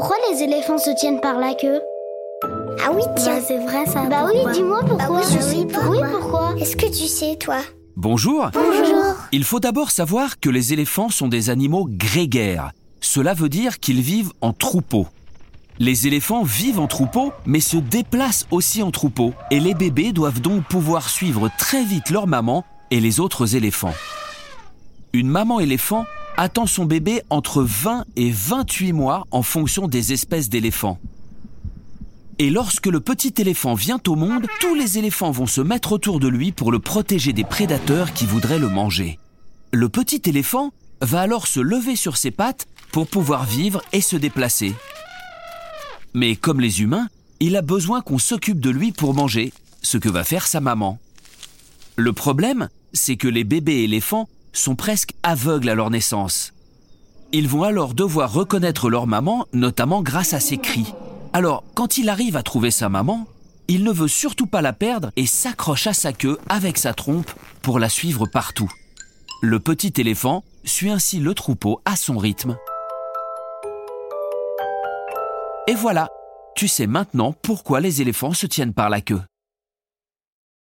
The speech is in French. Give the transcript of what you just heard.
Pourquoi les éléphants se tiennent par la queue? Ah oui, tiens. Bah, c'est vrai ça. Bah oui, dis-moi pourquoi. Bah oui, je sais pourquoi? Oui, pourquoi? Est-ce que tu sais, toi? Bonjour. Bonjour. Il faut d'abord savoir que les éléphants sont des animaux grégaires. Cela veut dire qu'ils vivent en troupeau. Les éléphants vivent en troupeau, mais se déplacent aussi en troupeau, et les bébés doivent donc pouvoir suivre très vite leur maman et les autres éléphants. Une maman éléphant attend son bébé entre 20 et 28 mois en fonction des espèces d'éléphants. Et lorsque le petit éléphant vient au monde, tous les éléphants vont se mettre autour de lui pour le protéger des prédateurs qui voudraient le manger. Le petit éléphant va alors se lever sur ses pattes pour pouvoir vivre et se déplacer. Mais comme les humains, il a besoin qu'on s'occupe de lui pour manger, ce que va faire sa maman. Le problème, c'est que les bébés éléphants sont presque aveugles à leur naissance. Ils vont alors devoir reconnaître leur maman, notamment grâce à ses cris. Alors, quand il arrive à trouver sa maman, il ne veut surtout pas la perdre et s'accroche à sa queue avec sa trompe pour la suivre partout. Le petit éléphant suit ainsi le troupeau à son rythme. Et voilà, tu sais maintenant pourquoi les éléphants se tiennent par la queue.